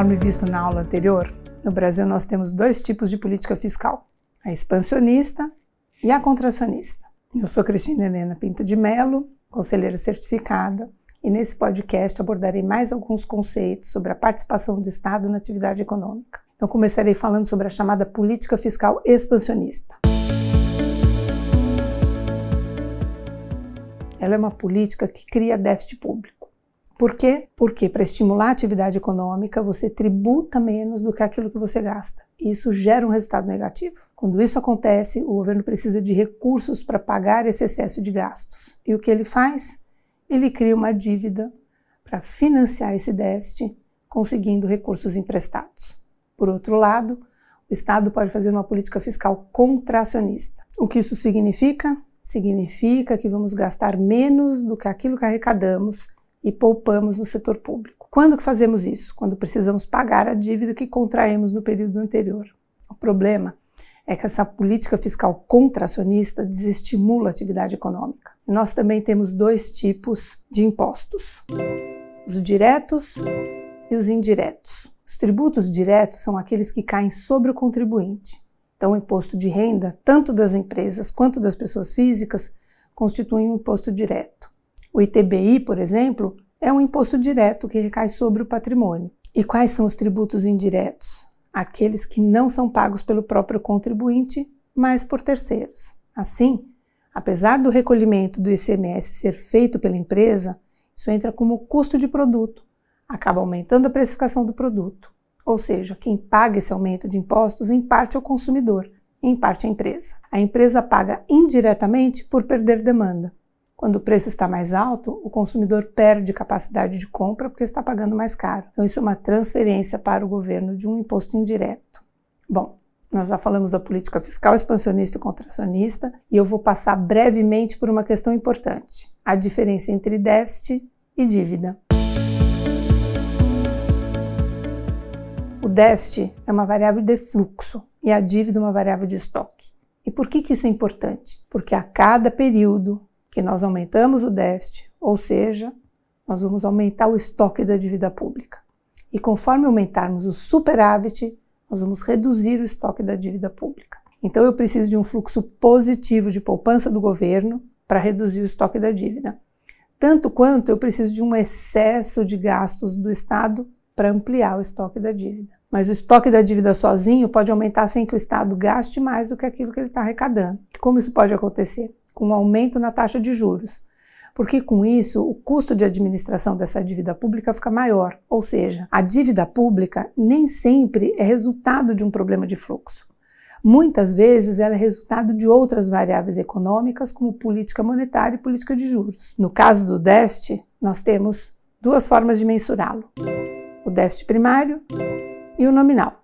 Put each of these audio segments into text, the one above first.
Conforme visto na aula anterior, no Brasil nós temos dois tipos de política fiscal: a expansionista e a contracionista. Eu sou Cristina Helena Pinto de Melo, conselheira certificada, e nesse podcast abordarei mais alguns conceitos sobre a participação do Estado na atividade econômica. Então começarei falando sobre a chamada política fiscal expansionista. Ela é uma política que cria déficit público. Por quê? Porque para estimular a atividade econômica, você tributa menos do que aquilo que você gasta. Isso gera um resultado negativo. Quando isso acontece, o governo precisa de recursos para pagar esse excesso de gastos. E o que ele faz? Ele cria uma dívida para financiar esse déficit, conseguindo recursos emprestados. Por outro lado, o Estado pode fazer uma política fiscal contracionista. O que isso significa? Significa que vamos gastar menos do que aquilo que arrecadamos e poupamos no setor público. Quando que fazemos isso? Quando precisamos pagar a dívida que contraímos no período anterior. O problema é que essa política fiscal contracionista desestimula a atividade econômica. Nós também temos dois tipos de impostos: os diretos e os indiretos. Os tributos diretos são aqueles que caem sobre o contribuinte. Então, o imposto de renda, tanto das empresas quanto das pessoas físicas, constitui um imposto direto. O ITBI, por exemplo, é um imposto direto que recai sobre o patrimônio. E quais são os tributos indiretos? Aqueles que não são pagos pelo próprio contribuinte, mas por terceiros. Assim, apesar do recolhimento do ICMS ser feito pela empresa, isso entra como custo de produto, acaba aumentando a precificação do produto. Ou seja, quem paga esse aumento de impostos em parte é o consumidor, em parte a empresa. A empresa paga indiretamente por perder demanda. Quando o preço está mais alto, o consumidor perde capacidade de compra porque está pagando mais caro. Então, isso é uma transferência para o governo de um imposto indireto. Bom, nós já falamos da política fiscal expansionista e contracionista e eu vou passar brevemente por uma questão importante: a diferença entre déficit e dívida. O déficit é uma variável de fluxo e a dívida é uma variável de estoque. E por que, que isso é importante? Porque a cada período que nós aumentamos o déficit, ou seja, nós vamos aumentar o estoque da dívida pública. E conforme aumentarmos o superávit, nós vamos reduzir o estoque da dívida pública. Então eu preciso de um fluxo positivo de poupança do governo para reduzir o estoque da dívida. Tanto quanto eu preciso de um excesso de gastos do Estado para ampliar o estoque da dívida. Mas o estoque da dívida sozinho pode aumentar sem que o Estado gaste mais do que aquilo que ele está arrecadando. Como isso pode acontecer? Com um aumento na taxa de juros, porque com isso o custo de administração dessa dívida pública fica maior, ou seja, a dívida pública nem sempre é resultado de um problema de fluxo. Muitas vezes ela é resultado de outras variáveis econômicas, como política monetária e política de juros. No caso do déficit, nós temos duas formas de mensurá-lo: o déficit primário e o nominal.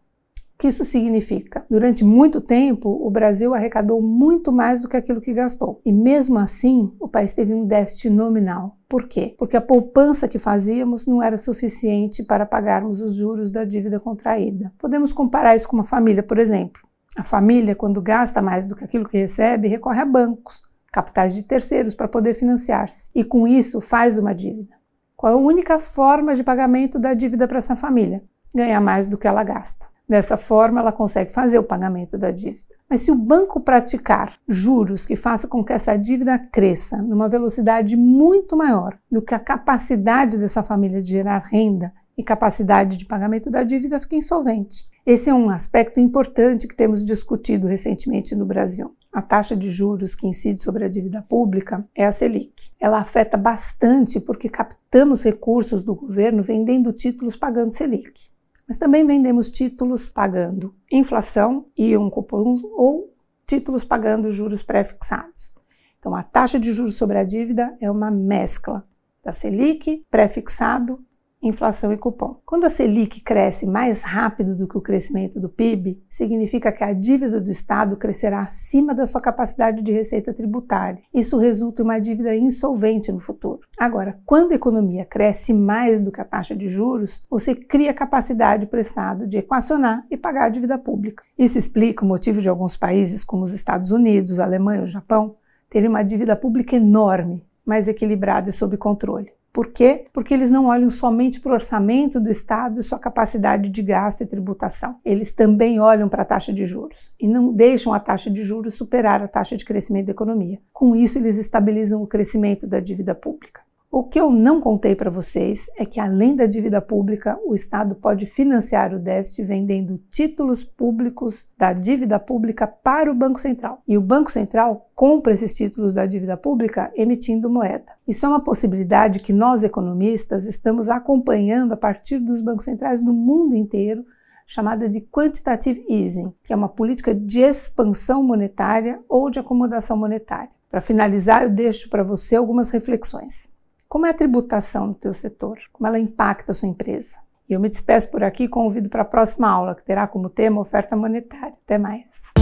O que isso significa? Durante muito tempo, o Brasil arrecadou muito mais do que aquilo que gastou. E mesmo assim, o país teve um déficit nominal. Por quê? Porque a poupança que fazíamos não era suficiente para pagarmos os juros da dívida contraída. Podemos comparar isso com uma família, por exemplo. A família, quando gasta mais do que aquilo que recebe, recorre a bancos, capitais de terceiros para poder financiar-se. E com isso faz uma dívida. Qual é a única forma de pagamento da dívida para essa família? Ganhar mais do que ela gasta. Dessa forma, ela consegue fazer o pagamento da dívida. Mas se o banco praticar juros que façam com que essa dívida cresça numa velocidade muito maior do que a capacidade dessa família de gerar renda e capacidade de pagamento da dívida, fica insolvente. Esse é um aspecto importante que temos discutido recentemente no Brasil. A taxa de juros que incide sobre a dívida pública é a Selic. Ela afeta bastante porque captamos recursos do governo vendendo títulos pagando Selic mas também vendemos títulos pagando inflação e um cupom ou títulos pagando juros pré-fixados. Então, a taxa de juros sobre a dívida é uma mescla da Selic, pré-fixado inflação e cupom. Quando a Selic cresce mais rápido do que o crescimento do PIB, significa que a dívida do Estado crescerá acima da sua capacidade de receita tributária. Isso resulta em uma dívida insolvente no futuro. Agora, quando a economia cresce mais do que a taxa de juros, você cria capacidade para o Estado de equacionar e pagar a dívida pública. Isso explica o motivo de alguns países, como os Estados Unidos, a Alemanha e o Japão, terem uma dívida pública enorme, mas equilibrada e sob controle. Por quê? Porque eles não olham somente para o orçamento do Estado e sua capacidade de gasto e tributação. Eles também olham para a taxa de juros e não deixam a taxa de juros superar a taxa de crescimento da economia. Com isso, eles estabilizam o crescimento da dívida pública. O que eu não contei para vocês é que, além da dívida pública, o Estado pode financiar o déficit vendendo títulos públicos da dívida pública para o Banco Central. E o Banco Central compra esses títulos da dívida pública emitindo moeda. Isso é uma possibilidade que nós, economistas, estamos acompanhando a partir dos bancos centrais do mundo inteiro chamada de quantitative easing, que é uma política de expansão monetária ou de acomodação monetária. Para finalizar, eu deixo para você algumas reflexões. Como é a tributação no teu setor? Como ela impacta a sua empresa? E eu me despeço por aqui e convido para a próxima aula, que terá como tema oferta monetária. Até mais!